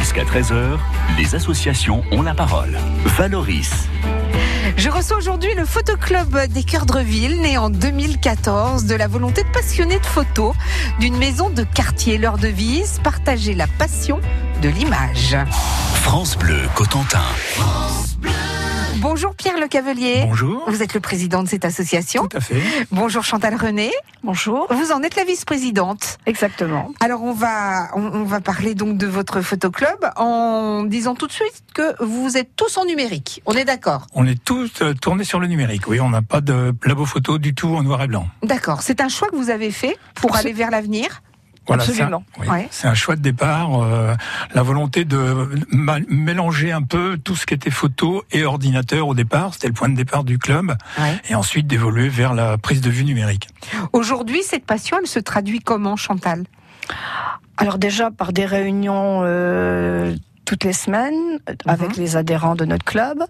Jusqu'à 13h, les associations ont la parole. Valoris. Je reçois aujourd'hui le photoclub des Cœurs de Ville, né en 2014, de la volonté de passionnés de photos d'une maison de quartier. Leur devise, partager la passion de l'image. France Bleu Cotentin. Bonjour Pierre Le Cavelier. Bonjour. Vous êtes le président de cette association. Tout à fait. Bonjour Chantal René. Bonjour. Vous en êtes la vice-présidente. Exactement. Alors on va on, on va parler donc de votre photoclub en disant tout de suite que vous êtes tous en numérique. On est d'accord On est tous euh, tournés sur le numérique. Oui, on n'a pas de labo photo du tout en noir et blanc. D'accord. C'est un choix que vous avez fait pour aller vers l'avenir? Voilà, c'est Absolument. un, oui, Ouais. c'est un choix de départ, euh, la volonté de ma- mélanger un peu tout ce qui était photo et ordinateur au départ, c'était le point de départ du club, Ouais. et ensuite d'évoluer vers la prise de vue numérique. Aujourd'hui, cette passion, elle se traduit comment, Chantal? Alors déjà par des réunions euh, toutes les semaines euh, avec les adhérents de notre club,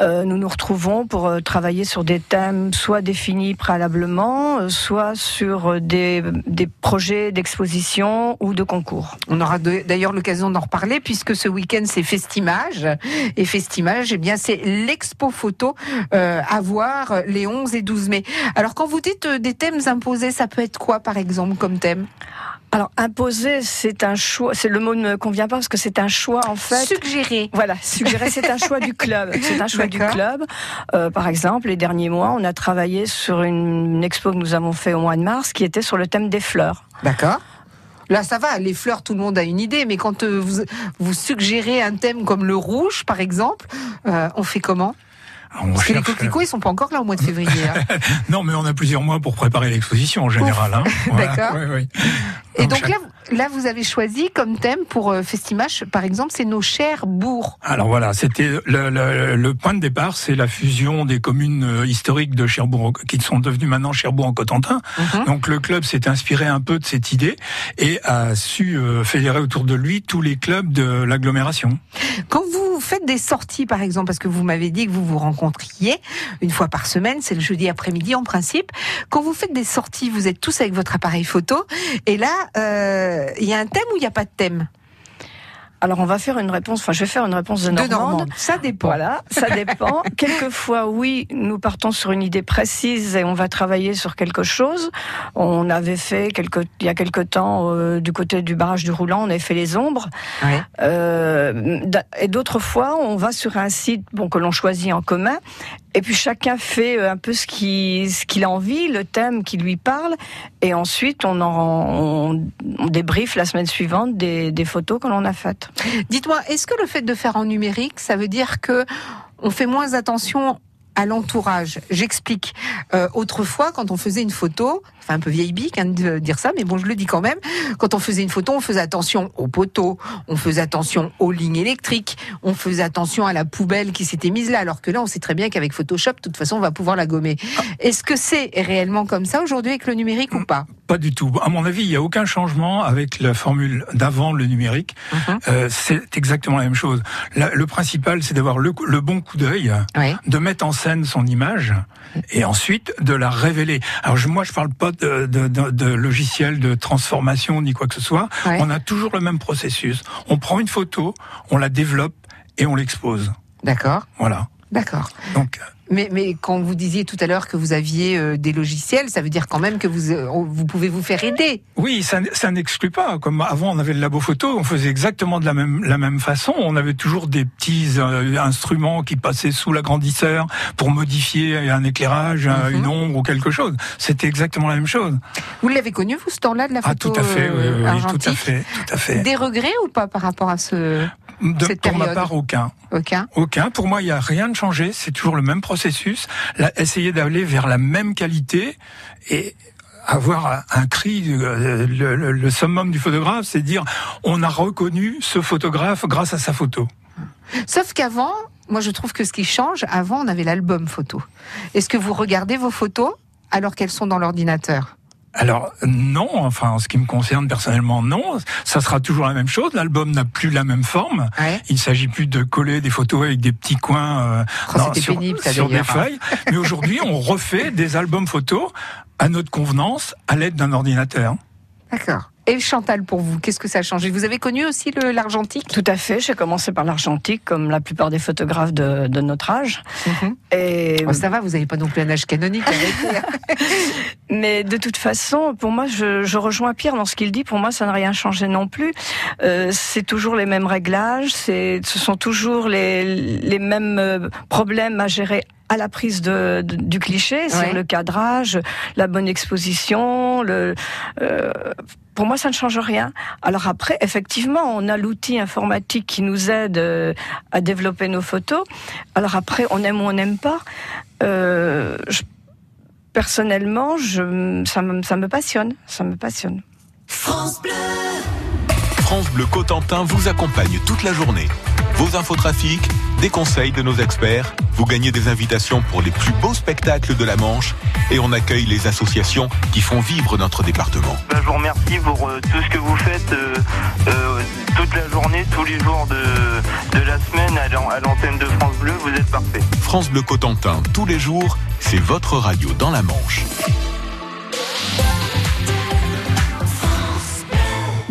euh, nous nous retrouvons pour euh, travailler sur des thèmes soit définis préalablement, euh, soit sur des, des projets d'exposition ou de concours. On aura d'ailleurs l'occasion d'en reparler puisque ce week-end c'est Festimage et Festimage, eh bien c'est l'expo photo euh, à voir les 11 et 12 mai. Alors quand vous dites des thèmes imposés, ça peut être quoi par exemple comme thème? Alors imposer, c'est un choix. C'est le mot ne me convient pas parce que c'est un choix en fait. Suggérer. Voilà, suggérer, c'est un choix du club. C'est un choix du club. Euh, par exemple, les derniers mois, on a travaillé sur une, une expo que nous avons fait au mois de mars, qui était sur le thème des fleurs. D'accord. Là, ça va, les fleurs, tout le monde a une idée, mais quand euh, vous, vous suggérez un thème comme le rouge, par exemple, euh, on fait comment? On Parce que les coquelicots, ils sont pas encore là au mois de février. hein. Non, mais on a plusieurs mois pour préparer l'exposition en général. hein. Voilà. D'accord. Oui, oui. Et donc chaque- là, là, vous avez choisi comme thème pour euh, Festimage, par exemple, c'est nos chers bourgs. Alors voilà, c'était le, le- le point de départ, c'est la fusion des communes euh, historiques de Cherbourg, qui sont devenues maintenant Cherbourg en Cotentin. Mhm. Donc le club s'est inspiré un peu de cette idée et a su euh, fédérer autour de lui tous les clubs de l'agglomération. Quand vous faites des sorties, par exemple, parce que vous m'avez dit que vous vous rencontriez une fois par semaine, c'est le jeudi après-midi en principe. Quand vous faites des sorties, vous êtes tous avec votre appareil photo, et là, euh, il y a un thème ou il n'y a pas de thème Alors on va faire une réponse. Enfin, je vais faire une réponse de De Normande. Normande. Ça dépend. Voilà, ça dépend. Quelquefois, oui, nous partons sur une idée précise et on va travailler sur quelque chose. On avait fait quelque, il y a quelque temps euh, du côté du barrage du Roulant, on avait fait les ombres. Ouais. Euh, et d'autres fois, on va sur un site bon, que l'on choisit en commun, et puis chacun fait euh, un peu ce qu'il a envie, le thème qui lui parle, et ensuite on, en, on débriefe la semaine suivante des, des photos que l'on a faites. Dites-moi, est-ce que le fait de faire en numérique, ça veut dire que on fait moins attention à l'entourage J'explique. Euh, autrefois, quand on faisait une photo, enfin un peu vieille bique hein, de dire ça, mais bon, je le dis quand même. Quand on faisait une photo, on faisait attention aux poteaux, on faisait attention aux lignes électriques, on faisait attention à la poubelle qui s'était mise là. Alors que là, on sait très bien qu'avec Photoshop, de toute façon, on va pouvoir la gommer. Est-ce que c'est réellement comme ça aujourd'hui avec le numérique ou pas? Pas du tout. À mon avis, il n'y a aucun changement avec la formule d'avant le numérique. Mhm. Euh, c'est exactement la même chose. La- le principal, c'est d'avoir le, le bon coup d'œil, Oui. de mettre en scène son image et ensuite de la révéler. Alors je, moi, je parle pas de, de, de, de logiciel de transformation ni quoi que ce soit. Ouais. On a toujours le même processus. On prend une photo, on la développe et on l'expose. D'accord. Voilà. D'accord. Donc Mais, mais quand vous disiez tout à l'heure que vous aviez euh, des logiciels, ça veut dire quand même que vous, euh, vous pouvez vous faire aider. Oui, ça, ça n'exclut pas. Comme avant, on avait le labo photo, on faisait exactement de la même, la même façon. On avait toujours des petits euh, instruments qui passaient sous l'agrandisseur pour modifier un éclairage, Mhm. une ombre ou quelque chose. C'était exactement la même chose. Vous l'avez connu, vous, ce temps-là de la Ah, photo tout à fait, oui, oui, tout à fait, tout à fait. Des regrets ou pas par rapport à ce De- cette pour ma part, aucun. aucun Aucun. Pour moi, il n'y a rien de changé. C'est toujours le même processus. Là, essayer d'aller vers la même qualité et avoir un- cri, euh, le, le- le summum du photographe, c'est dire on a reconnu ce photographe grâce à sa photo. Sauf qu'avant, moi je trouve que ce qui change, avant on avait l'album photo. Est-ce que vous regardez vos photos alors qu'elles sont dans l'ordinateur? Alors non, enfin en ce qui me concerne personnellement non, ça sera toujours la même chose. L'album n'a plus la même forme. Ouais. Il s'agit plus de coller des photos avec des petits coins euh, Oh, c'était sur, pénible, ça, sur des hein. feuilles. Mais aujourd'hui, on refait des albums photos à notre convenance à l'aide d'un ordinateur. D'accord. Et Chantal, pour vous, qu'est-ce que ça a changé? Vous avez connu aussi l'argentique? Tout à fait. J'ai commencé par l'argentique, comme la plupart des photographes de, notre âge. Mhm. Et oh, ça va, vous n'avez pas non plus un âge canonique. Mais de toute façon, pour moi, je, rejoins Pierre dans ce qu'il dit. Pour moi, ça n'a rien changé non plus. Euh, c'est toujours les mêmes réglages. ce sont toujours les, les mêmes euh, problèmes à gérer à la prise de, du cliché sur le cadrage, la bonne exposition. Le, euh, pour moi, ça ne change rien. Alors après, effectivement, on a l'outil informatique qui nous aide euh, à développer nos photos. Alors après, on aime ou on n'aime pas. Euh, personnellement, je, ça, me, ça me passionne. Ça me passionne. France Bleu. France Bleu Cotentin vous accompagne toute la journée. Vos infotrafics, des conseils de nos experts, vous gagnez des invitations pour les plus beaux spectacles de la Manche et on accueille les associations qui font vivre notre département. Ben, je vous remercie pour euh, tout ce que vous faites euh, euh, toute la journée, tous les jours de, la semaine à l'antenne de France Bleu. Vous êtes parfait. France Bleu Cotentin, tous les jours, c'est votre radio dans la Manche.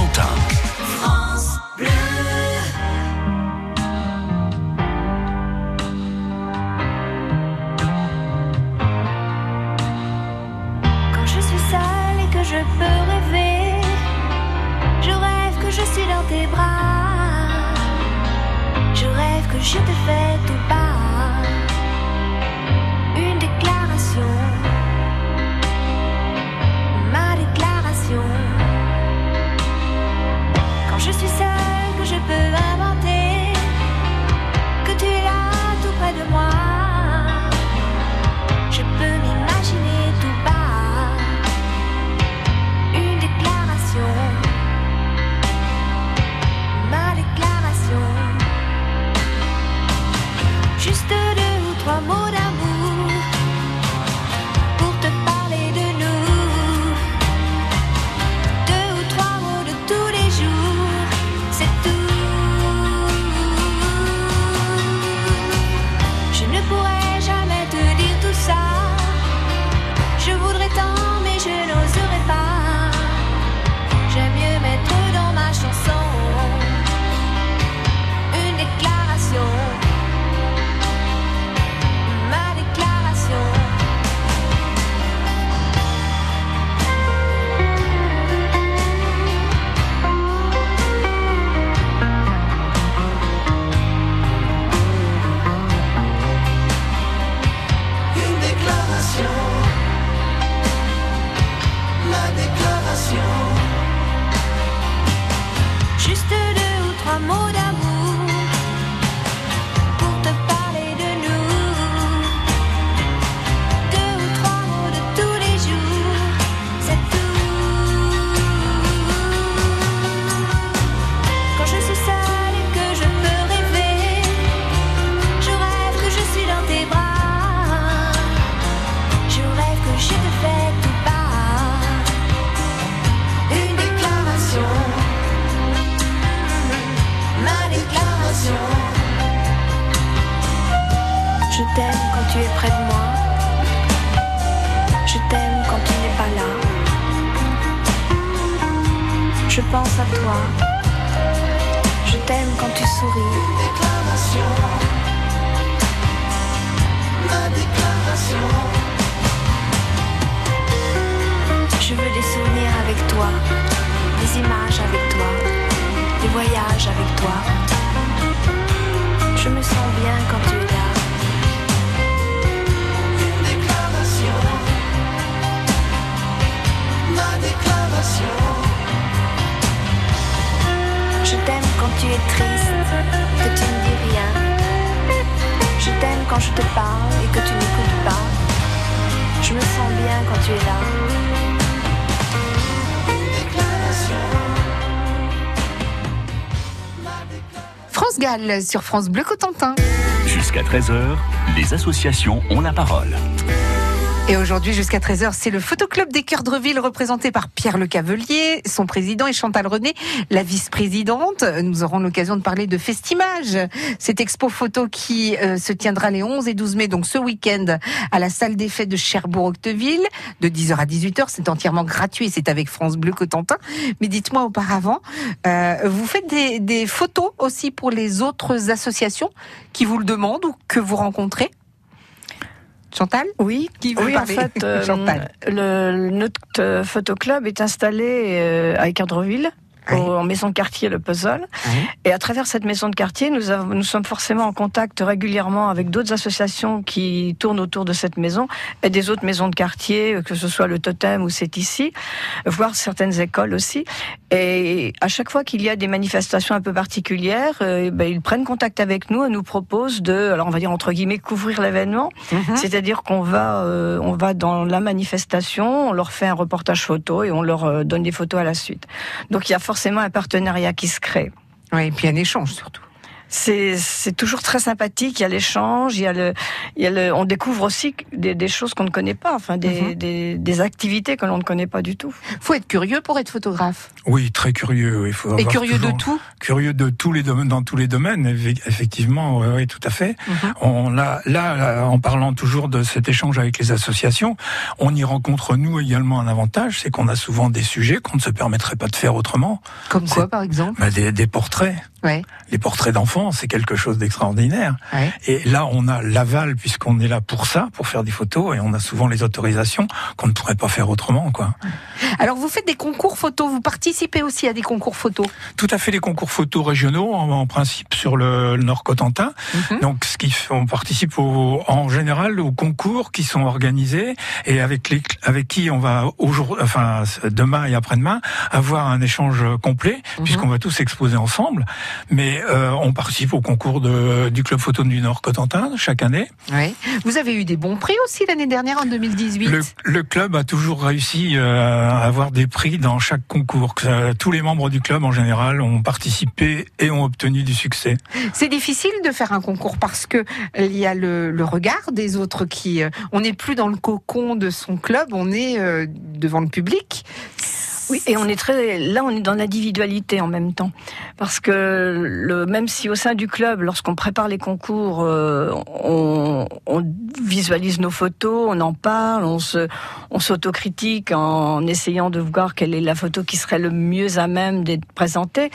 Bleu Cotentin. N'oserais pas. Sur France Bleu Cotentin. Jusqu'à 13h, les associations ont la parole. Et aujourd'hui, jusqu'à 13h, c'est le Photoclub des Cœurs de Reville représenté par Pierre Le Cavelier, son président, et Chantal René, la vice-présidente. Nous aurons l'occasion de parler de Festimage, cette expo photo qui euh, se tiendra les 11 et 12 mai, donc ce week-end, à la salle des fêtes de Cherbourg-Octeville, de 10h à 18h. C'est entièrement gratuit c'est avec France Bleu Cotentin. Mais dites-moi auparavant, euh, vous faites des photos aussi pour les autres associations qui vous le demandent ou que vous rencontrez? Chantal Oui, Qui veut oui en fait, euh, Chantal. le, notre photoclub est installé euh, à Équerdreville. Oui. au- En maison de quartier Le Puzzle. Et à travers cette maison de quartier, nous, avons, nous sommes forcément en contact régulièrement avec d'autres associations qui tournent autour de cette maison et des autres maisons de quartier, euh, que ce soit le Totem ou C'est ici, voire certaines écoles aussi. Et à chaque fois qu'il y a des manifestations un peu particulières, euh, ben, ils prennent contact avec nous et nous proposent de, alors on va dire entre guillemets, couvrir l'événement. Mhm. C'est-à-dire qu'on va, euh, on va dans la manifestation, on leur fait un reportage photo et on leur euh, donne des photos à la suite. Donc il y a forcément un partenariat qui se crée. Oui, et puis un échange surtout. C'est c'est toujours très sympathique. Il y a l'échange, il y a le, il y a le, on découvre aussi des, des choses qu'on ne connaît pas, enfin des, Mhm. des, des activités que l'on ne connaît pas du tout. Faut être curieux pour être photographe. Oui, très curieux. Il faut Et avoir curieux de tout. Curieux de tous les domaines, dans tous les domaines, eff- effectivement, oui, oui, tout à fait. Mhm. On là, là, en parlant toujours de cet échange avec les associations, on y rencontre nous également un avantage, c'est qu'on a souvent des sujets qu'on ne se permettrait pas de faire autrement. Comme quoi, par exemple Bah, des, des portraits, Ouais, les portraits d'enfants, c'est quelque chose d'extraordinaire. ouais. Et là, on a l'aval puisqu'on est là pour ça, pour faire des photos, et on a souvent les autorisations qu'on ne pourrait pas faire autrement, quoi. Alors, vous faites des concours photos. Vous participez aussi à des concours photos? Tout à fait les concours photos régionaux, en, en principe sur le, le Nord Cotentin. Mhm. Donc, ce qui on participe au- en général aux concours qui sont organisés et avec les, avec qui on va aujourd'hui, enfin demain et après-demain, avoir un échange complet Mhm. puisqu'on va tous exposer ensemble. Mais euh, on participe au concours de, du club photo du Nord Cotentin chaque année. Vous avez eu des bons prix aussi l'année dernière, en 2018. Le, le club a toujours réussi euh, à avoir des prix dans chaque concours. Euh, tous les membres du club en général ont participé et ont obtenu du succès. C'est difficile de faire un concours parce que il y a le, le regard des autres qui. euh, on n'est plus dans le cocon de son club, on est euh, devant le public. Oui, et on est très, là, on est dans l'individualité en même temps, parce que le, même si au sein du club, lorsqu'on prépare les concours, euh, on, visualise nos photos, on en parle, on se, on s'autocritique en essayant de voir quelle est la photo qui serait le mieux à même d'être présentée,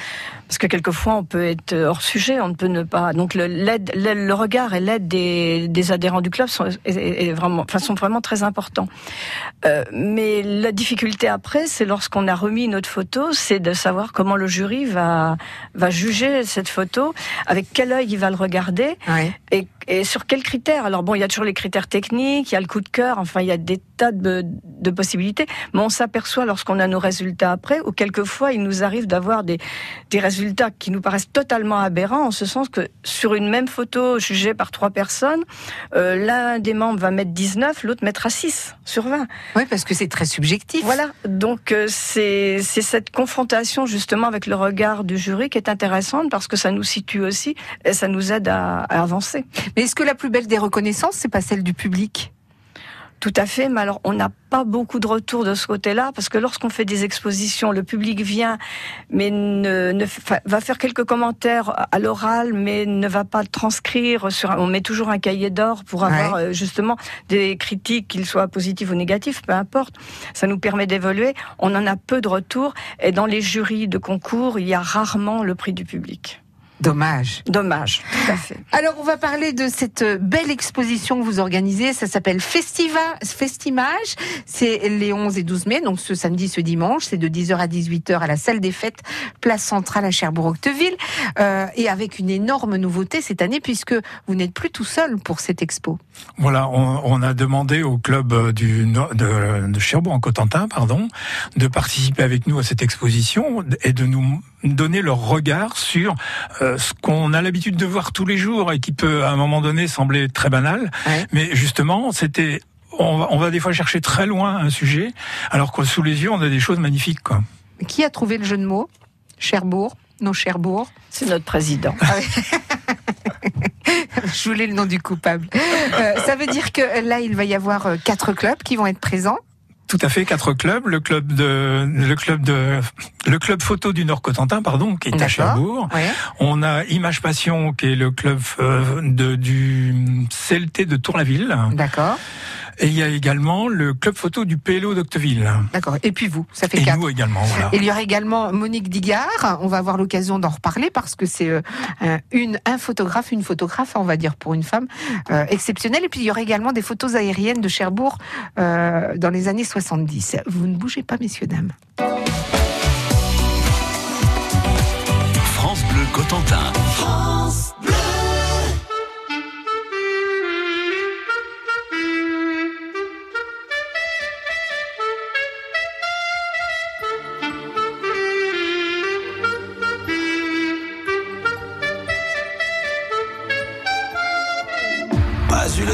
parce que quelquefois on peut être hors sujet, on ne peut ne pas. Donc le, l'aide, le, regard et l'aide des, adhérents du club sont, vraiment, enfin, sont vraiment très importants. Euh, mais la difficulté après, c'est lorsqu'on a remis notre photo, c'est de savoir comment le jury va va juger cette photo, avec quel œil il va le regarder et, et sur quels critères. Alors bon, il y a toujours les critères techniques, il y a le coup de cœur, enfin il y a des tas de, de possibilités, mais on s'aperçoit lorsqu'on a nos résultats après, ou quelquefois il nous arrive d'avoir des des résultats qui nous paraissent totalement aberrants, en ce sens que sur une même photo jugée par trois personnes, euh, l'un des membres va mettre 19, l'autre mettra 6 sur 20. Oui, parce que c'est très subjectif. Voilà, donc euh, c'est c'est cette confrontation justement avec le regard du jury qui est intéressante parce que ça nous situe aussi et ça nous aide à, à avancer. Mais est-ce que la plus belle des reconnaissances, c'est pas celle du public? Tout à fait, mais alors on n'a pas beaucoup de retours de ce côté-là parce que lorsqu'on fait des expositions, le public vient, mais ne, ne va faire quelques commentaires à l'oral, mais ne va pas transcrire. Sur, un- on met toujours un cahier d'or pour avoir Ouais. euh, justement des critiques, qu'ils soient positifs ou négatifs, peu importe. Ça nous permet d'évoluer. On en a peu de retours et dans les jurys de concours, il y a rarement le prix du public. Dommage. Dommage, tout à fait. Alors, on va parler de cette belle exposition que vous organisez. Ça s'appelle Festiva, Festimage. C'est les 11 et 12 mai, donc ce samedi, ce dimanche. C'est de 10h à 18h à la salle des fêtes, place centrale à Cherbourg-Octeville. Euh, et avec une énorme nouveauté cette année, puisque vous n'êtes plus tout seul pour cette expo. Voilà, on, on a demandé au club euh, du Nord- de, de Cherbourg en Cotentin, pardon, de participer avec nous à cette exposition et de nous donner leur regard sur euh, euh, ce qu'on a l'habitude de voir tous les jours et qui peut à un moment donné sembler très banal. Ouais. Mais justement, c'était on va, on va des fois chercher très loin un sujet, alors que sous les yeux, on a des choses magnifiques. Quoi. Qui a trouvé le jeu de mots? Cherbourg Nos Cherbourg C'est notre président. Je voulais le nom du coupable. Euh, ça veut dire que là, il va y avoir euh, quatre clubs qui vont être présents. Tout à fait, quatre clubs. Le club de, le club de, le club photo du Nord Cotentin, pardon, qui est à. Cherbourg. Ouais. On a Image Passion, qui est le club euh, de, du CLT de Tour-la-Ville. D'accord. Et il y a également le club photo du PLO d'Octeville. D'accord. Et puis vous, ça fait Et quatre. nous également, voilà. Et il y aura également Monique Digard. On va avoir l'occasion d'en reparler parce que c'est euh, un- une un photographe, une photographe, on va dire pour une femme euh, exceptionnelle. Et puis il y aura également des photos aériennes de Cherbourg euh, dans les années 70. Vous ne bougez pas, messieurs dames. France Bleu Cotentin.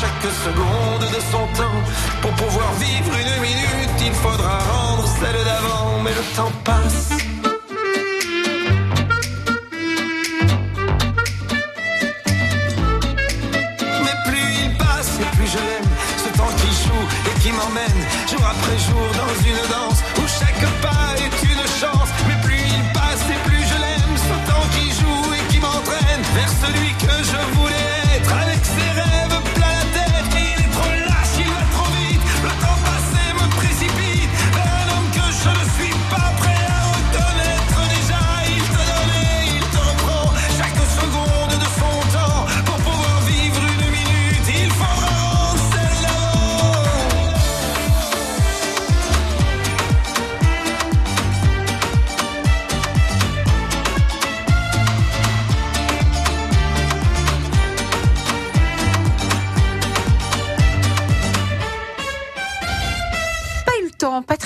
chaque seconde de son temps. Pour pouvoir vivre une minute, il faudra rendre celle d'avant. Mais le temps passe.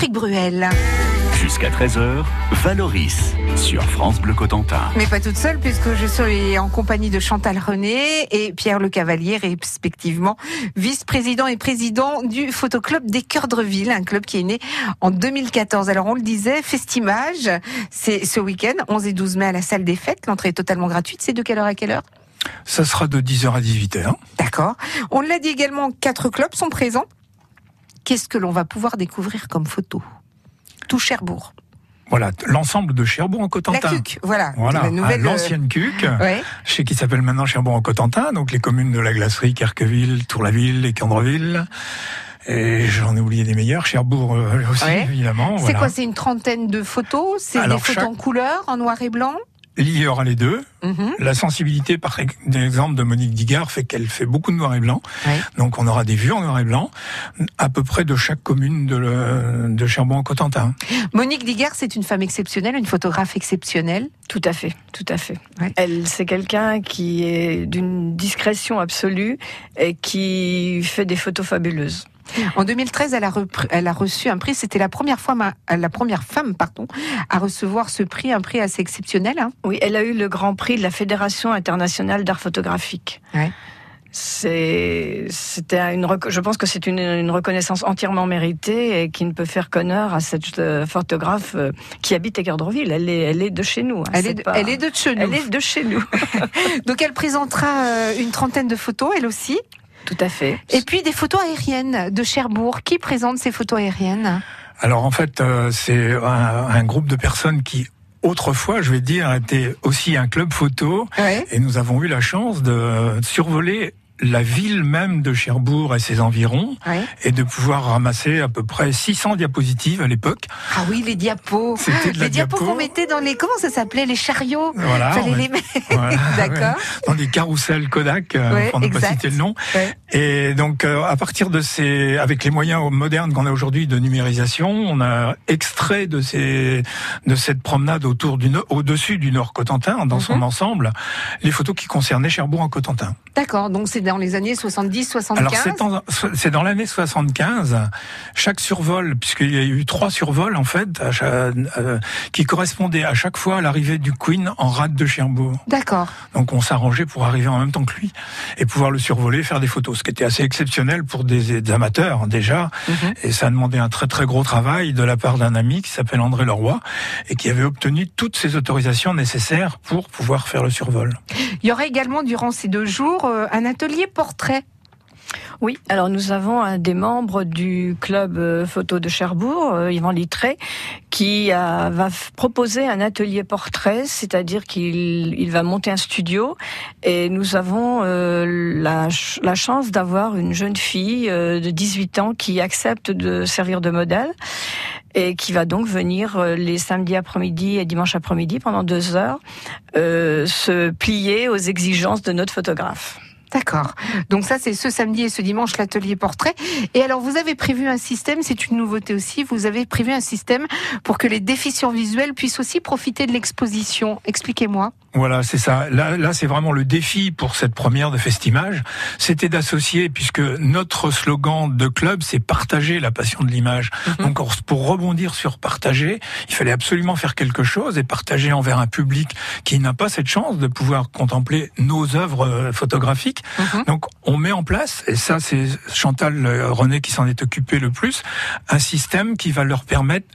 Patrick Bruel. Jusqu'à 13h, Valoris sur France Bleu Cotentin. Mais pas toute seule, puisque je suis en compagnie de Chantal René et Pierre Le Cavalier, respectivement vice-président et président du Photoclub des Cœurs de Ville, un club qui est né en 2014. Alors on le disait, Festimage, c'est ce week-end, 11 et 12 mai à la salle des fêtes. L'entrée est totalement gratuite. C'est de quelle heure à quelle heure? Ça sera de 10h à 18h. D'accord. On l'a dit également, quatre clubs sont présents. Qu'est-ce que l'on va pouvoir découvrir comme photo? Tout Cherbourg. Voilà, l'ensemble de Cherbourg en La Cotentin. CUC, voilà. Voilà, La nouvelle, à l'ancienne CUC, euh, ouais. sais qui s'appelle maintenant Cherbourg en Cotentin, donc les communes de la Glacerie, Carqueville, Tour-la-Ville et Candreville. Et j'en ai oublié des meilleurs, Cherbourg euh, aussi, Ouais. évidemment. C'est voilà. quoi C'est une trentaine de photos? C'est des photos chaque- en couleur, en noir et blanc? Il y aura les deux. Mhm. La sensibilité, par exemple, de Monique Digard fait qu'elle fait beaucoup de noir et blanc. Ouais. Donc on aura des vues en noir et blanc, à peu près de chaque commune de, le- de Cherbourg en Cotentin. Monique Digard, c'est une femme exceptionnelle, une photographe exceptionnelle. Tout à fait, tout à fait. Ouais. Elle, c'est quelqu'un qui est d'une discrétion absolue et qui fait des photos fabuleuses. En 2013, elle a, repris- elle a reçu un prix. C'était la première fois, la première femme, pardon, à recevoir ce prix, un prix assez exceptionnel. hein. Oui, elle a eu le grand prix de la Fédération internationale d'art photographique. Ouais. C'est, c'était une, je pense que c'est une, une reconnaissance entièrement méritée et qui ne peut faire qu'honneur à cette euh, photographe euh, qui habite à Gardreville. Elle est, elle est de chez nous. hein. Elle est, de, pas- elle est de chez nous. elle est de chez nous. Donc elle présentera euh, une trentaine de photos, elle aussi. Tout à fait. Et puis des photos aériennes de Cherbourg. Qui présente ces photos aériennes Alors en fait, euh, c'est un, un groupe de personnes qui, autrefois, je vais dire, était aussi un club photo. Ouais. Et nous avons eu la chance de survoler la ville même de Cherbourg et ses environs Ouais. et de pouvoir ramasser à peu près 600 diapositives à l'époque. Ah oui, les diapos. C'était Les diapos diapo. qu'on mettait dans les. Comment ça s'appelait Les chariots? Voilà, Fallait les met- mettre. Voilà, D'accord. ouais. Dans des carousels Kodak, euh, Ouais, pour ne pas citer le nom. Et donc, euh, à partir de ces, avec les moyens modernes qu'on a aujourd'hui de numérisation, on a extrait de ces, de cette promenade autour du, au-dessus du Nord Cotentin, dans Mhm. son ensemble, les photos qui concernaient Cherbourg en Cotentin. D'accord. Donc c'est dans les années 70, 75. Alors c'est dans l'année 75. Chaque survol, puisqu'il y a eu trois survols en fait, euh, qui correspondaient à chaque fois à l'arrivée du Queen en rade de Cherbourg. D'accord. Donc on s'arrangeait pour arriver en même temps que lui et pouvoir le survoler, faire des photos, ce qui était assez exceptionnel pour des, des amateurs déjà. Mhm. Et ça a demandé un très très gros travail de la part d'un ami qui s'appelle André Leroy et qui avait obtenu toutes ces autorisations nécessaires pour pouvoir faire le survol. Il y aura également durant ces deux jours euh, un atelier portrait. Oui, alors nous avons un des membres du club euh, photo de Cherbourg, euh, Yvan Littré, qui va proposer un atelier portrait, c'est-à-dire qu'il il va monter un studio et nous avons euh, la, ch- la chance d'avoir une jeune fille de 18 ans qui accepte de servir de modèle et qui va donc venir les samedis après-midi et dimanche après-midi pendant deux heures se plier aux exigences de notre photographe. D'accord. Donc ça, c'est ce samedi et ce dimanche, l'atelier portrait. Et alors, vous avez prévu un système, c'est une nouveauté aussi, vous avez prévu un système pour que les déficients visuels puissent aussi profiter de l'exposition. Expliquez-moi. Voilà, c'est ça. Là, là, c'est vraiment le défi pour cette première de Festimage. C'était d'associer, puisque notre slogan de club, c'est partager la passion de l'image. Donc, pour rebondir sur partager, il fallait absolument faire quelque chose et partager envers un public qui n'a pas cette chance de pouvoir contempler nos œuvres euh, photographiques. Donc, on met en place, et ça, c'est Chantal euh, René qui s'en est occupé le plus, un système qui va leur permettre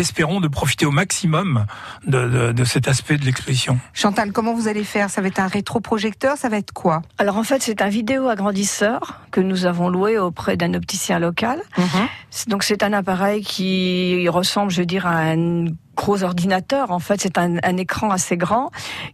espérons de profiter au maximum de, de, de cet aspect de l'exposition. Chantal, comment vous allez faire? Ça va être un rétroprojecteur Ça va être quoi? Alors en fait, c'est un vidéo agrandisseur que nous avons loué auprès d'un opticien local. C'est- Donc c'est un appareil qui ressemble, je veux dire, à un gros ordinateur. En fait, c'est un, un écran assez grand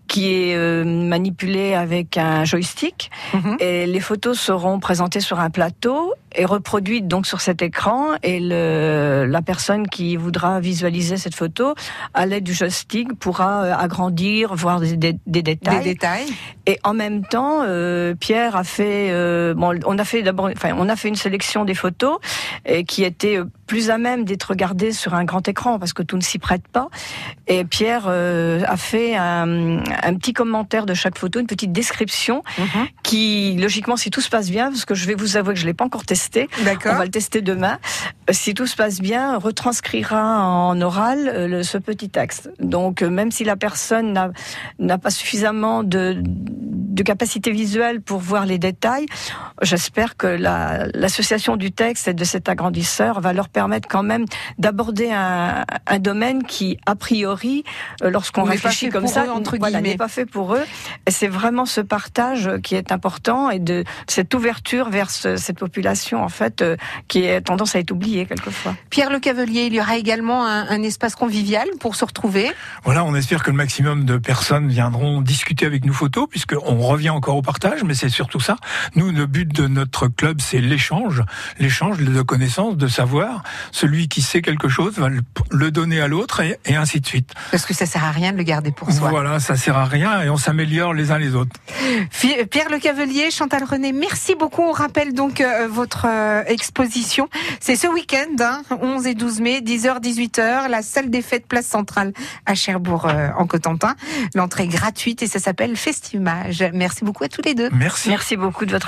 qui est euh, manipulé avec un joystick Mhm. et les photos seront présentées sur un plateau et reproduites donc sur cet écran et le, la personne qui voudra visualiser cette photo à l'aide du joystick pourra euh, agrandir, voir des, des- des détails. Des détails. Et en même temps, euh, Pierre a fait, euh, bon, on a fait d'abord, enfin, on a fait une sélection des photos et qui étaient euh, plus à même d'être regardées sur un grand écran parce que tout ne s'y prête pas. Et Pierre euh, a fait un, un petit commentaire de chaque photo, une petite description Mhm. qui, logiquement, si tout se passe bien, parce que je vais vous avouer que je l'ai pas encore testé. On va le tester demain. Euh, Si tout se passe bien, retranscrira en oral euh, le- ce petit texte. Donc, même si la personne n'a- pas suffisamment de, de capacité visuelle pour voir les détails, j'espère que la- l'association du texte et de cet agrandisseur va leur permettre quand même d'aborder un, un domaine qui, a priori, euh, lorsqu'on réfléchit comme ça, eux, entre voilà, guillemets. n'est pas fait pour eux. C'est vraiment ce partage qui est important et de cette ouverture vers ce- cette population en fait euh, qui a tendance à être oubliée quelquefois. Pierre Le Cavelier, il y aura également un, un espace convivial pour se retrouver. Voilà, on espère que le maximum de personnes viendront discuter avec nous photos, puisqu'on revient encore au partage, mais c'est surtout ça. Nous, le but de notre club, c'est l'échange, l'échange de connaissances, de savoir. Celui qui sait quelque chose va le- donner à l'autre, et, et ainsi de suite. Parce que ça sert à rien de le garder pour soi. Voilà, ça sert à rien, et on s'améliore les uns les autres. Pierre Le Cavelier, Chantal René, merci beaucoup. On rappelle donc euh, votre euh, exposition. C'est ce week-end, hein, 11 et 12 mai, 10h, 18h, la salle des fêtes, place centrale à Cherbourg, euh, en Cotentin. L'entrée est gratuite et ça s'appelle Festimage. Merci beaucoup à tous les deux. Merci. Merci beaucoup de votre